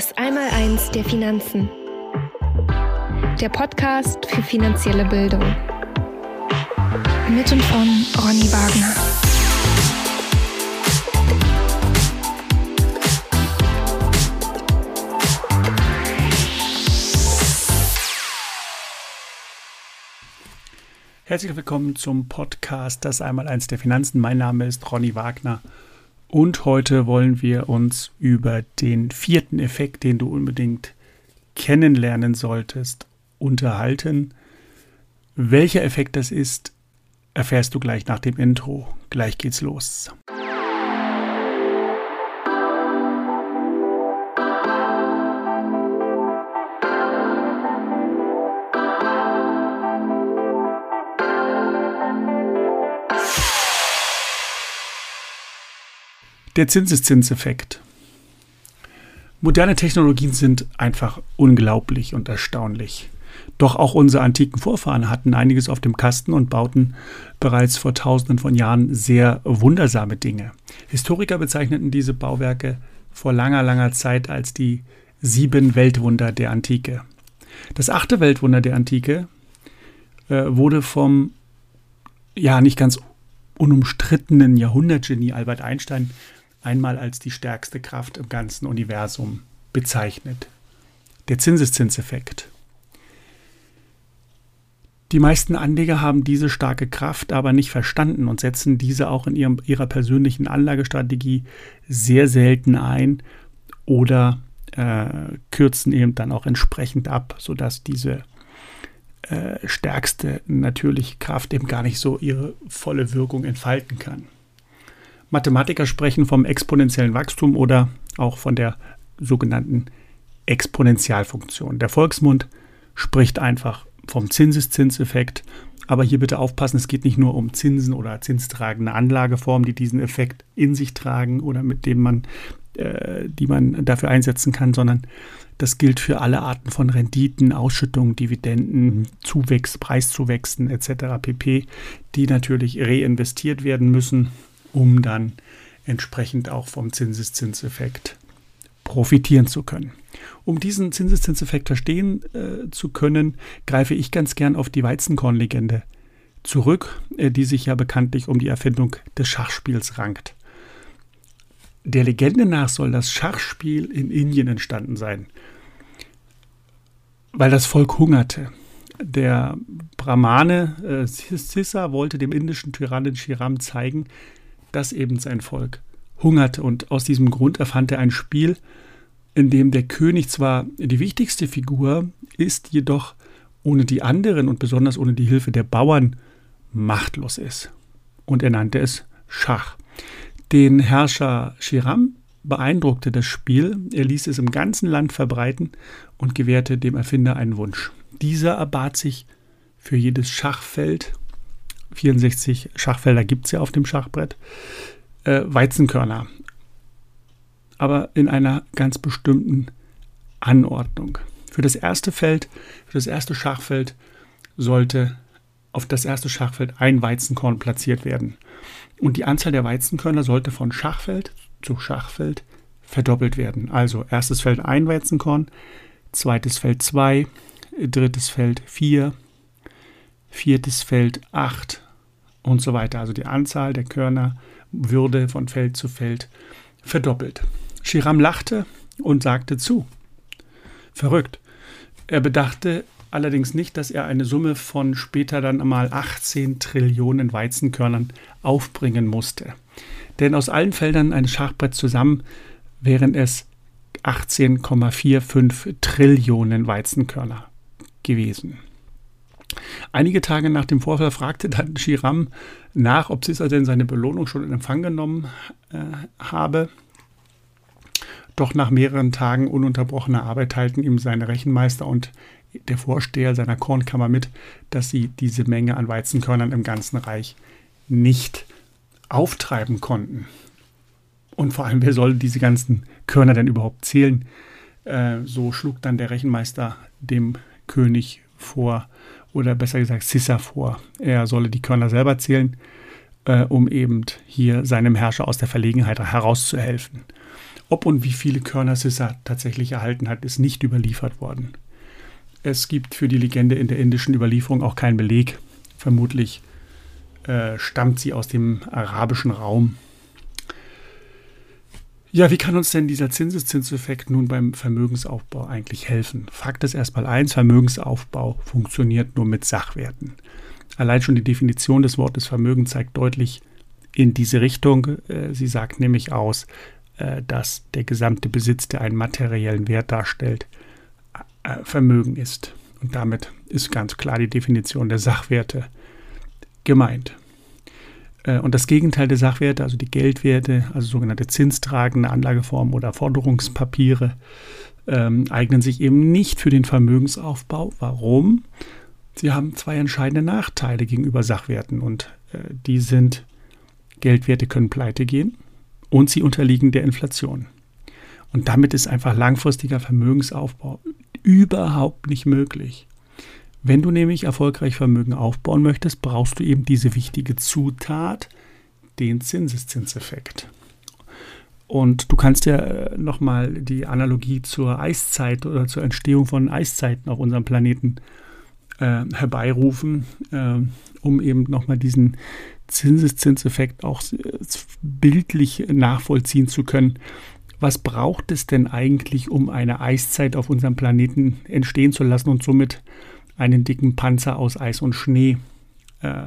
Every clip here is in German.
Das Einmaleins der Finanzen. Der Podcast für finanzielle Bildung. Mit und von Ronny Wagner. Herzlich willkommen zum Podcast Das Einmaleins der Finanzen. Mein Name ist Ronny Wagner und heute wollen wir uns über den vierten Effekt, den du unbedingt kennenlernen solltest, unterhalten. Welcher Effekt das ist, erfährst du gleich nach dem Intro. Gleich geht's los. Der Zinseszinseffekt. Moderne Technologien sind einfach unglaublich und erstaunlich. Doch auch unsere antiken Vorfahren hatten einiges auf dem Kasten und bauten bereits vor tausenden von Jahren sehr wundersame Dinge. Historiker bezeichneten diese Bauwerke vor langer, langer Zeit als die sieben Weltwunder der Antike. Das achte Weltwunder der Antike äh, wurde vom ja nicht ganz unumstrittenen Jahrhundertgenie Albert Einstein einmal als die stärkste Kraft im ganzen Universum bezeichnet. Der Zinseszinseffekt. Die meisten Anleger haben diese starke Kraft aber nicht verstanden und setzen diese auch in ihrem, ihrer persönlichen Anlagestrategie sehr selten ein oder äh, kürzen eben dann auch entsprechend ab, sodass diese äh, stärkste natürliche Kraft eben gar nicht so ihre volle Wirkung entfalten kann. Mathematiker sprechen vom exponentiellen Wachstum oder auch von der sogenannten Exponentialfunktion. Der Volksmund spricht einfach vom Zinseszinseffekt. Aber hier bitte aufpassen, es geht nicht nur um Zinsen oder zinstragende Anlageformen, die diesen Effekt in sich tragen oder mit dem man, äh, die man dafür einsetzen kann, sondern das gilt für alle Arten von Renditen, Ausschüttungen, Dividenden, Zuwächs, Preiszuwächsen etc. pp, die natürlich reinvestiert werden müssen um dann entsprechend auch vom Zinseszinseffekt profitieren zu können. Um diesen Zinseszinseffekt verstehen äh, zu können, greife ich ganz gern auf die Weizenkornlegende zurück, äh, die sich ja bekanntlich um die Erfindung des Schachspiels rankt. Der Legende nach soll das Schachspiel in Indien entstanden sein, weil das Volk hungerte. Der Brahmane äh, Sissa wollte dem indischen Tyrannen Shiram zeigen, dass eben sein Volk hungerte. Und aus diesem Grund erfand er ein Spiel, in dem der König zwar die wichtigste Figur ist, jedoch ohne die anderen und besonders ohne die Hilfe der Bauern machtlos ist. Und er nannte es Schach. Den Herrscher Shiram beeindruckte das Spiel, er ließ es im ganzen Land verbreiten und gewährte dem Erfinder einen Wunsch. Dieser erbat sich für jedes Schachfeld 64 Schachfelder gibt es ja auf dem Schachbrett, äh, Weizenkörner. Aber in einer ganz bestimmten Anordnung. Für das erste Feld, für das erste Schachfeld sollte auf das erste Schachfeld ein Weizenkorn platziert werden. Und die Anzahl der Weizenkörner sollte von Schachfeld zu Schachfeld verdoppelt werden. Also erstes Feld ein Weizenkorn, zweites Feld zwei, drittes Feld vier, viertes Feld 8 und so weiter. Also die Anzahl der Körner würde von Feld zu Feld verdoppelt. Shiram lachte und sagte zu. Verrückt. Er bedachte allerdings nicht, dass er eine Summe von später dann einmal 18 Trillionen Weizenkörnern aufbringen musste. Denn aus allen Feldern eines Schachbretts zusammen wären es 18,45 Trillionen Weizenkörner gewesen. Einige Tage nach dem Vorfall fragte dann Shiram nach, ob Sissa denn seine Belohnung schon in Empfang genommen äh, habe. Doch nach mehreren Tagen ununterbrochener Arbeit teilten ihm seine Rechenmeister und der Vorsteher seiner Kornkammer mit, dass sie diese Menge an Weizenkörnern im ganzen Reich nicht auftreiben konnten. Und vor allem, wer soll diese ganzen Körner denn überhaupt zählen? Äh, so schlug dann der Rechenmeister dem König vor, oder besser gesagt Sissa vor. Er solle die Körner selber zählen, äh, um eben hier seinem Herrscher aus der Verlegenheit herauszuhelfen. Ob und wie viele Körner Sissa tatsächlich erhalten hat, ist nicht überliefert worden. Es gibt für die Legende in der indischen Überlieferung auch keinen Beleg. Vermutlich äh, stammt sie aus dem arabischen Raum. Ja, wie kann uns denn dieser Zinseszinseffekt nun beim Vermögensaufbau eigentlich helfen? Fakt ist erstmal eins, Vermögensaufbau funktioniert nur mit Sachwerten. Allein schon die Definition des Wortes Vermögen zeigt deutlich in diese Richtung. Äh, sie sagt nämlich aus, äh, dass der gesamte Besitz, der einen materiellen Wert darstellt, äh, Vermögen ist. Und damit ist ganz klar die Definition der Sachwerte gemeint. Äh, und das Gegenteil der Sachwerte, also die Geldwerte, also sogenannte zinstragende Anlageformen oder Forderungspapiere, ähm, eignen sich eben nicht für den Vermögensaufbau. Warum? Sie haben zwei entscheidende Nachteile gegenüber Sachwerten und äh, die sind, Geldwerte können pleite gehen und sie unterliegen der Inflation. Und damit ist einfach langfristiger Vermögensaufbau überhaupt nicht möglich. Wenn du nämlich erfolgreich Vermögen aufbauen möchtest, brauchst du eben diese wichtige Zutat, den Zinseszinseffekt. Und du kannst ja äh, nochmal die Analogie zur Eiszeit oder zur Entstehung von Eiszeiten auf unserem Planeten äh, herbeirufen, äh, um eben nochmal diesen Zinseszinseffekt auch äh, bildlich nachvollziehen zu können. Was braucht es denn eigentlich, um eine Eiszeit auf unserem Planeten entstehen zu lassen und somit einen dicken Panzer aus Eis und Schnee äh,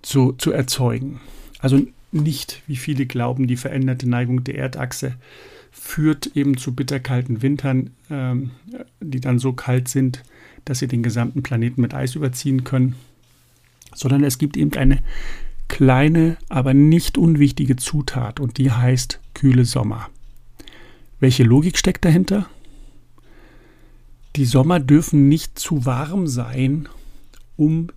zu, zu erzeugen. Also nicht, wie viele glauben, die veränderte Neigung der Erdachse führt eben zu bitterkalten Wintern, äh, die dann so kalt sind, dass sie den gesamten Planeten mit Eis überziehen können, sondern es gibt eben eine kleine, aber nicht unwichtige Zutat und die heißt kühle Sommer. Welche Logik steckt dahinter? Die Sommer dürfen nicht zu warm sein, um,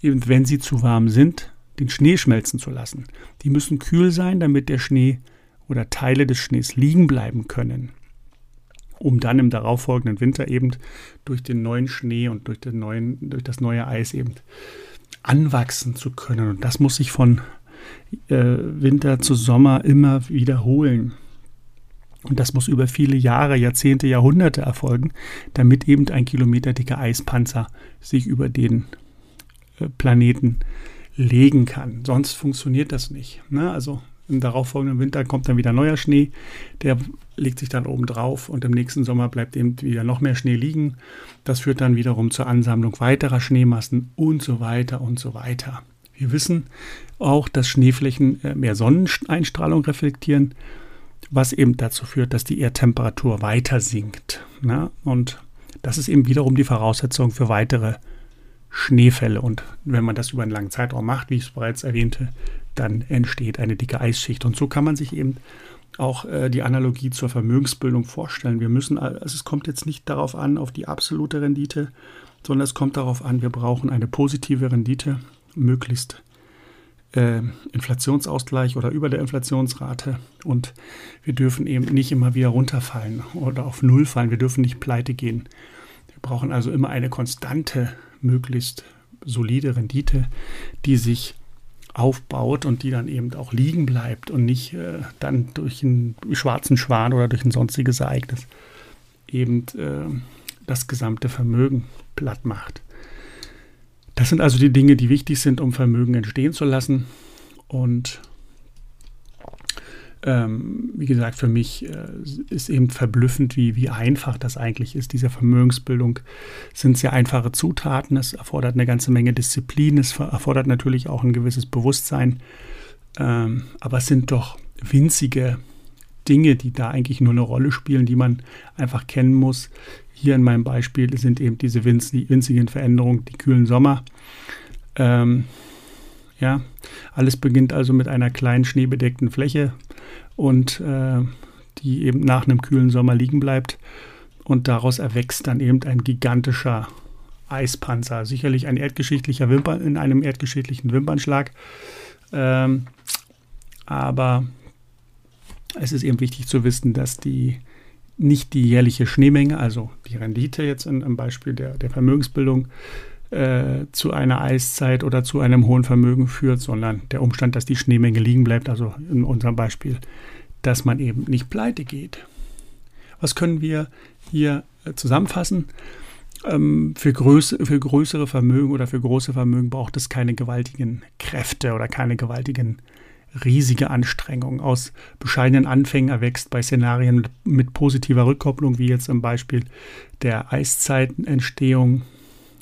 eben wenn sie zu warm sind, den Schnee schmelzen zu lassen. Die müssen kühl sein, damit der Schnee oder Teile des Schnees liegen bleiben können, um dann im darauffolgenden Winter eben durch den neuen Schnee und durch, den neuen, durch das neue Eis eben anwachsen zu können. Und das muss sich von äh, Winter zu Sommer immer wiederholen. Und das muss über viele Jahre, Jahrzehnte, Jahrhunderte erfolgen, damit eben ein kilometerdicker Eispanzer sich über den äh, Planeten legen kann. Sonst funktioniert das nicht. Ne? Also im darauffolgenden Winter kommt dann wieder neuer Schnee, der legt sich dann oben drauf und im nächsten Sommer bleibt eben wieder noch mehr Schnee liegen. Das führt dann wiederum zur Ansammlung weiterer Schneemassen und so weiter und so weiter. Wir wissen auch, dass Schneeflächen äh, mehr Sonneneinstrahlung reflektieren was eben dazu führt, dass die Erdtemperatur weiter sinkt. Ne? Und das ist eben wiederum die Voraussetzung für weitere Schneefälle. Und wenn man das über einen langen Zeitraum macht, wie ich es bereits erwähnte, dann entsteht eine dicke Eisschicht. Und so kann man sich eben auch äh, die Analogie zur Vermögensbildung vorstellen. Wir müssen, also es kommt jetzt nicht darauf an, auf die absolute Rendite, sondern es kommt darauf an, wir brauchen eine positive Rendite, möglichst äh, Inflationsausgleich oder über der Inflationsrate. Und wir dürfen eben nicht immer wieder runterfallen oder auf Null fallen. Wir dürfen nicht pleite gehen. Wir brauchen also immer eine konstante, möglichst solide Rendite, die sich aufbaut und die dann eben auch liegen bleibt und nicht äh, dann durch einen schwarzen Schwan oder durch ein sonstiges Ereignis eben äh, das gesamte Vermögen platt macht. Das sind also die Dinge, die wichtig sind, um Vermögen entstehen zu lassen. Und ähm, wie gesagt, für mich äh, ist eben verblüffend, wie, wie einfach das eigentlich ist. Diese Vermögensbildung sind sehr einfache Zutaten. Es erfordert eine ganze Menge Disziplin. Es erfordert natürlich auch ein gewisses Bewusstsein. Ähm, aber es sind doch winzige Dinge, die da eigentlich nur eine Rolle spielen, die man einfach kennen muss. Hier in meinem Beispiel sind eben diese winzigen Veränderungen, die kühlen Sommer. Ähm, ja, alles beginnt also mit einer kleinen schneebedeckten Fläche und äh, die eben nach einem kühlen Sommer liegen bleibt. Und daraus erwächst dann eben ein gigantischer Eispanzer. Sicherlich ein erdgeschichtlicher Wimpern, in einem erdgeschichtlichen Wimpernschlag. Ähm, aber es ist eben wichtig zu wissen, dass die nicht die jährliche Schneemenge, also die Rendite jetzt im Beispiel der, der Vermögensbildung, äh, zu einer Eiszeit oder zu einem hohen Vermögen führt, sondern der Umstand, dass die Schneemenge liegen bleibt, also in unserem Beispiel dass man eben nicht pleite geht. Was können wir hier äh, zusammenfassen? Ähm, für, größ für größere Vermögen oder für große Vermögen braucht es keine gewaltigen Kräfte oder keine gewaltigen riesige Anstrengungen. Aus bescheidenen Anfängen erwächst bei Szenarien mit positiver Rückkopplung, wie jetzt im Beispiel der Eiszeitenentstehung,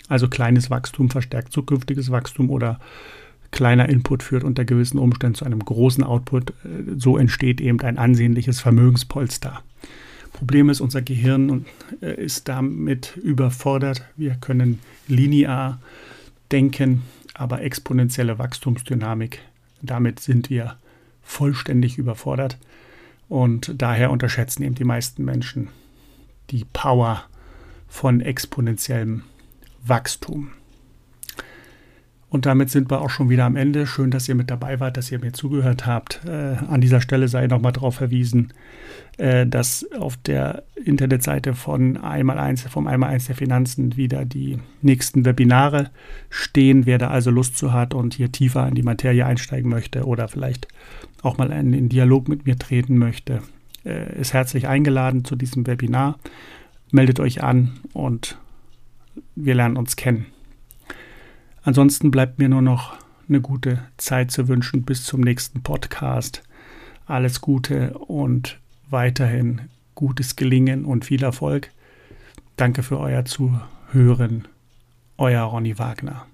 also kleines Wachstum verstärkt zukünftiges Wachstum oder kleiner Input führt unter gewissen Umständen zu einem großen Output. So entsteht eben ein ansehnliches Vermögenspolster. Problem ist, unser Gehirn äh, ist damit überfordert. Wir können linear denken, aber exponentielle Wachstumsdynamik, damit sind wir vollständig überfordert. Und daher unterschätzen eben die meisten Menschen die Power von exponentiellem Wachstum. Und damit sind wir auch schon wieder am Ende. Schön, dass ihr mit dabei wart, dass ihr mir zugehört habt. Äh, an dieser Stelle sei nochmal darauf verwiesen, äh, dass auf der Internetseite von einmal eins, vom einmal eins der Finanzen wieder die nächsten Webinare stehen. Wer da also Lust zu hat und hier tiefer in die Materie einsteigen möchte oder vielleicht auch mal in den Dialog mit mir treten möchte, äh, ist herzlich eingeladen zu diesem Webinar. Meldet euch an und wir lernen uns kennen. Ansonsten bleibt mir nur noch eine gute Zeit zu wünschen bis zum nächsten Podcast. Alles Gute und weiterhin gutes Gelingen und viel Erfolg. Danke für euer Zuhören. Euer Ronny Wagner.